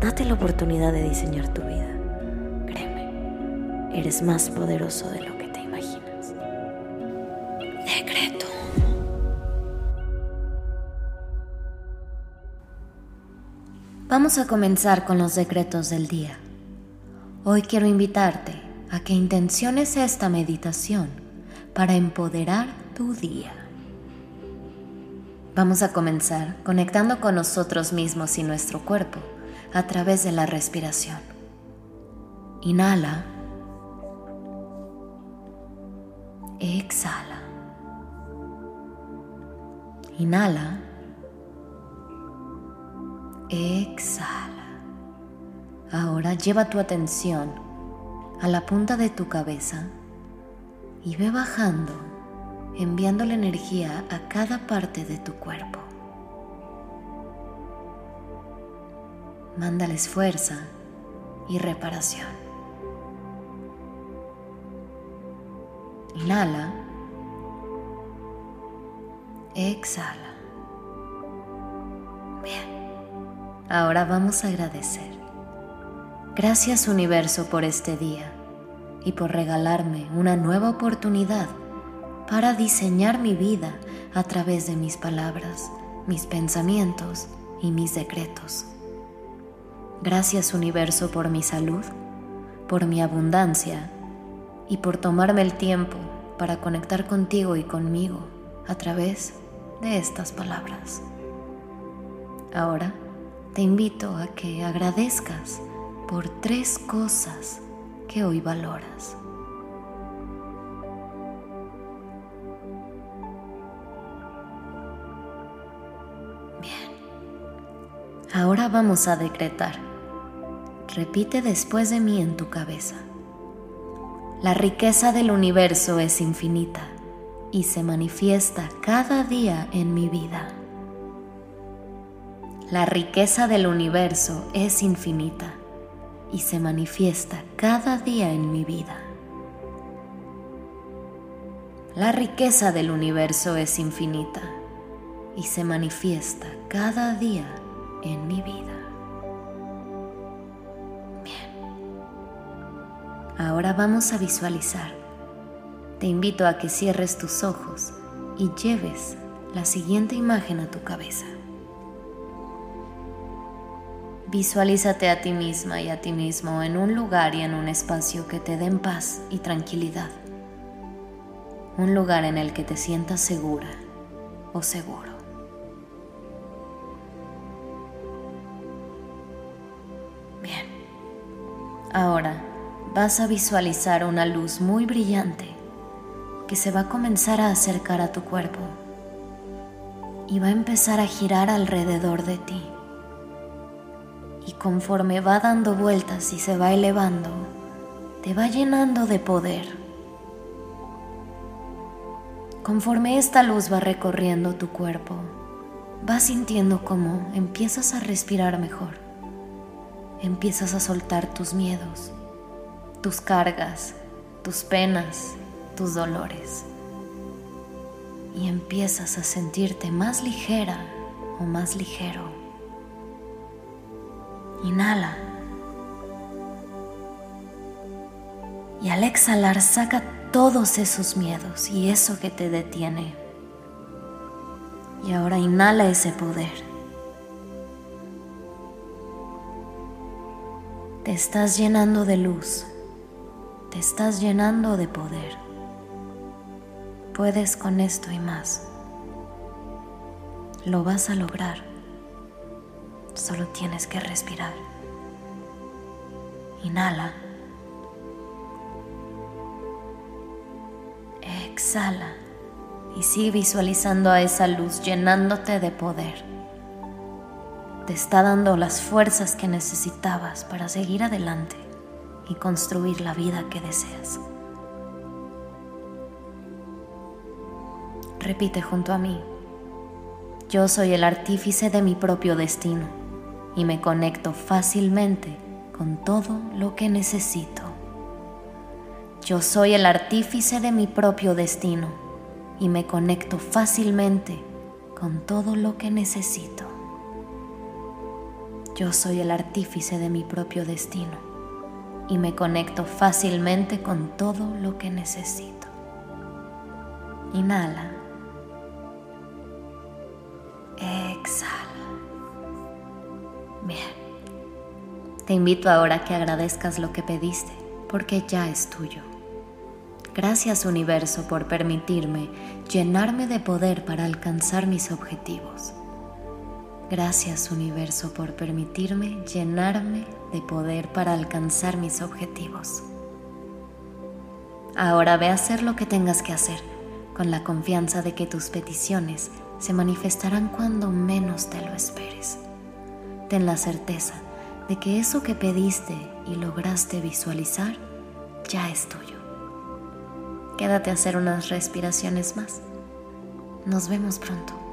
Date la oportunidad de diseñar tu vida. Créeme, eres más poderoso de lo que te imaginas. Decreto. Vamos a comenzar con los decretos del día. Hoy quiero invitarte a que intenciones esta meditación para empoderar tu día. Vamos a comenzar conectando con nosotros mismos y nuestro cuerpo a través de la respiración. Inhala. Exhala. Inhala. Exhala. Ahora lleva tu atención a la punta de tu cabeza y ve bajando, enviando la energía a cada parte de tu cuerpo. Mándales fuerza y reparación. Inhala. Exhala. Bien. Ahora vamos a agradecer. Gracias universo por este día y por regalarme una nueva oportunidad para diseñar mi vida a través de mis palabras, mis pensamientos y mis decretos. Gracias universo por mi salud, por mi abundancia y por tomarme el tiempo para conectar contigo y conmigo a través de estas palabras. Ahora te invito a que agradezcas por tres cosas que hoy valoras. Bien, ahora vamos a decretar Repite después de mí en tu cabeza. La riqueza del universo es infinita y se manifiesta cada día en mi vida. La riqueza del universo es infinita y se manifiesta cada día en mi vida. La riqueza del universo es infinita y se manifiesta cada día en mi vida. Ahora vamos a visualizar. Te invito a que cierres tus ojos y lleves la siguiente imagen a tu cabeza. Visualízate a ti misma y a ti mismo en un lugar y en un espacio que te den paz y tranquilidad. Un lugar en el que te sientas segura o seguro. Bien. Ahora vas a visualizar una luz muy brillante que se va a comenzar a acercar a tu cuerpo y va a empezar a girar alrededor de ti. Y conforme va dando vueltas y se va elevando, te va llenando de poder. Conforme esta luz va recorriendo tu cuerpo, vas sintiendo cómo empiezas a respirar mejor, empiezas a soltar tus miedos tus cargas, tus penas, tus dolores. Y empiezas a sentirte más ligera o más ligero. Inhala. Y al exhalar saca todos esos miedos y eso que te detiene. Y ahora inhala ese poder. Te estás llenando de luz te estás llenando de poder. Puedes con esto y más. Lo vas a lograr. Solo tienes que respirar. Inhala. Exhala. Y sigue visualizando a esa luz llenándote de poder. te está dando las fuerzas que necesitabas para seguir adelante y construir la vida que deseas. Repite junto a mí. Yo soy el artífice de mi propio destino y me conecto fácilmente con todo lo que necesito. Yo soy el artífice de mi propio destino y me conecto fácilmente con todo lo que necesito. Yo soy el artífice de mi propio destino y me conecto fácilmente con todo lo que necesito. Inhala. Exhala. Bien. Te invito ahora a que agradezcas lo que pediste, porque ya es tuyo. Gracias universo por permitirme llenarme de poder para alcanzar mis objetivos. Gracias universo por permitirme llenarme de poder para alcanzar mis objetivos. Ahora ve a hacer lo que tengas que hacer, con la confianza de que tus peticiones se manifestarán cuando menos te lo esperes. Ten la certeza de que eso que pediste y lograste visualizar ya es tuyo. Quédate a hacer unas respiraciones más. Nos vemos pronto.